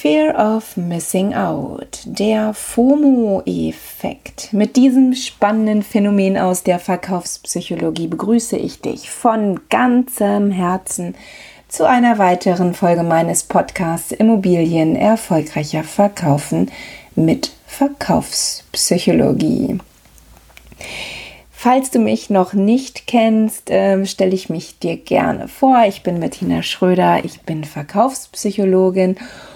Fear of Missing Out, der FOMO-Effekt. Mit diesem spannenden Phänomen aus der Verkaufspsychologie begrüße ich dich von ganzem Herzen zu einer weiteren Folge meines Podcasts Immobilien erfolgreicher verkaufen mit Verkaufspsychologie. Falls du mich noch nicht kennst, äh, stelle ich mich dir gerne vor. Ich bin Bettina Schröder, ich bin Verkaufspsychologin und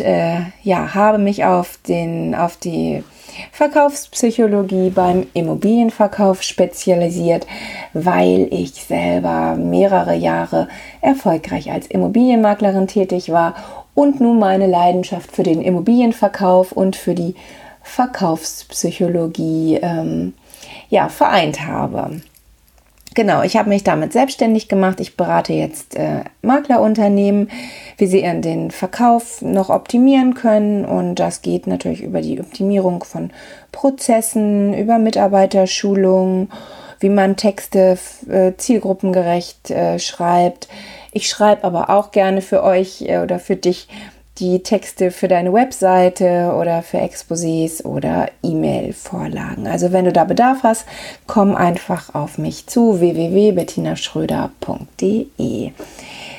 äh, ja, habe mich auf, den, auf die Verkaufspsychologie beim Immobilienverkauf spezialisiert, weil ich selber mehrere Jahre erfolgreich als Immobilienmaklerin tätig war und nun meine Leidenschaft für den Immobilienverkauf und für die Verkaufspsychologie ähm, ja, vereint habe. Genau, ich habe mich damit selbstständig gemacht. Ich berate jetzt äh, Maklerunternehmen, wie sie den Verkauf noch optimieren können. Und das geht natürlich über die Optimierung von Prozessen, über Mitarbeiterschulung, wie man Texte äh, zielgruppengerecht äh, schreibt. Ich schreibe aber auch gerne für euch äh, oder für dich die Texte für deine Webseite oder für Exposés oder E-Mail-Vorlagen. Also wenn du da Bedarf hast, komm einfach auf mich zu www.bettinaschröder.de.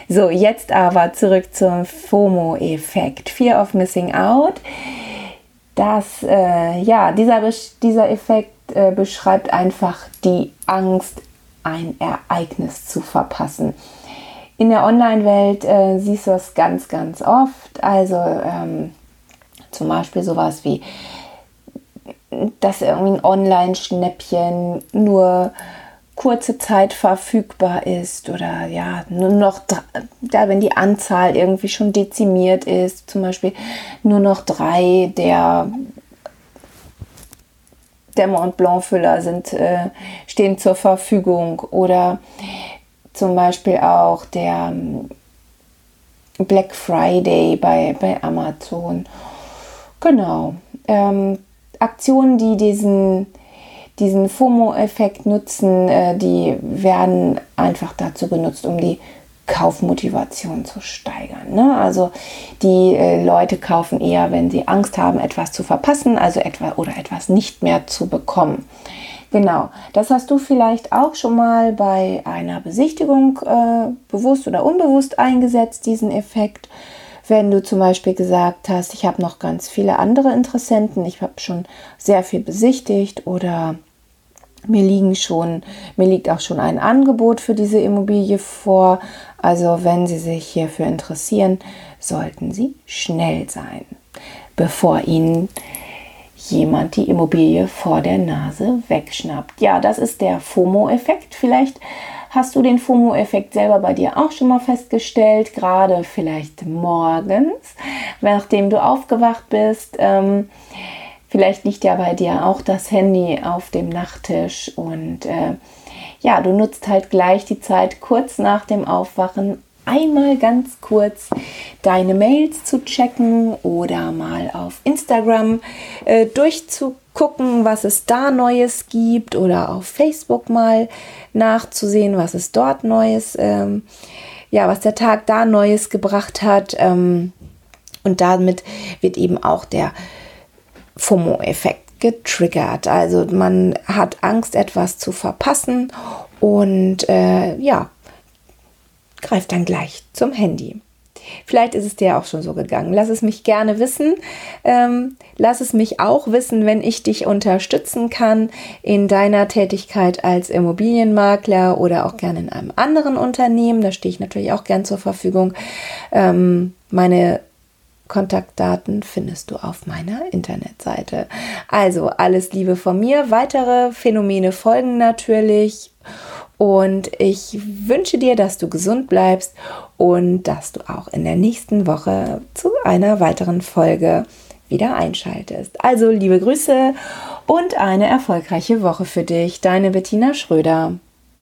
So, jetzt aber zurück zum FOMO-Effekt, Fear of Missing Out. Das, äh, ja, dieser, dieser Effekt äh, beschreibt einfach die Angst, ein Ereignis zu verpassen. In der Online-Welt äh, siehst du es ganz, ganz oft. Also ähm, zum Beispiel sowas wie, dass irgendwie ein Online-Schnäppchen nur kurze Zeit verfügbar ist oder ja, nur noch, da wenn die Anzahl irgendwie schon dezimiert ist, zum Beispiel nur noch drei der der Mont Blanc Füller sind, äh, stehen zur Verfügung oder zum Beispiel auch der ähm, Black Friday bei, bei Amazon. Genau. Ähm, Aktionen, die diesen, diesen FOMO-Effekt nutzen, äh, die werden einfach dazu genutzt, um die Kaufmotivation zu steigern. Ne? Also die äh, Leute kaufen eher, wenn sie Angst haben, etwas zu verpassen, also etwa oder etwas nicht mehr zu bekommen. Genau, das hast du vielleicht auch schon mal bei einer Besichtigung äh, bewusst oder unbewusst eingesetzt, diesen Effekt. Wenn du zum Beispiel gesagt hast, ich habe noch ganz viele andere Interessenten, ich habe schon sehr viel besichtigt oder mir liegen schon, mir liegt auch schon ein Angebot für diese Immobilie vor. Also wenn Sie sich hierfür interessieren, sollten Sie schnell sein, bevor Ihnen jemand die Immobilie vor der Nase wegschnappt. Ja, das ist der FOMO-Effekt. Vielleicht hast du den FOMO-Effekt selber bei dir auch schon mal festgestellt, gerade vielleicht morgens, nachdem du aufgewacht bist. Ähm, vielleicht liegt ja bei dir auch das Handy auf dem Nachttisch und äh, ja, du nutzt halt gleich die Zeit kurz nach dem Aufwachen einmal ganz kurz deine Mails zu checken oder mal auf Instagram äh, durchzugucken, was es da Neues gibt oder auf Facebook mal nachzusehen, was es dort Neues, ähm, ja, was der Tag da Neues gebracht hat. Ähm, und damit wird eben auch der FOMO-Effekt getriggert. Also man hat Angst, etwas zu verpassen und äh, ja, greift dann gleich zum Handy. Vielleicht ist es dir auch schon so gegangen. Lass es mich gerne wissen. Ähm, lass es mich auch wissen, wenn ich dich unterstützen kann in deiner Tätigkeit als Immobilienmakler oder auch gerne in einem anderen Unternehmen. Da stehe ich natürlich auch gern zur Verfügung. Ähm, meine Kontaktdaten findest du auf meiner Internetseite. Also alles Liebe von mir. Weitere Phänomene folgen natürlich. Und ich wünsche dir, dass du gesund bleibst und dass du auch in der nächsten Woche zu einer weiteren Folge wieder einschaltest. Also liebe Grüße und eine erfolgreiche Woche für dich, deine Bettina Schröder.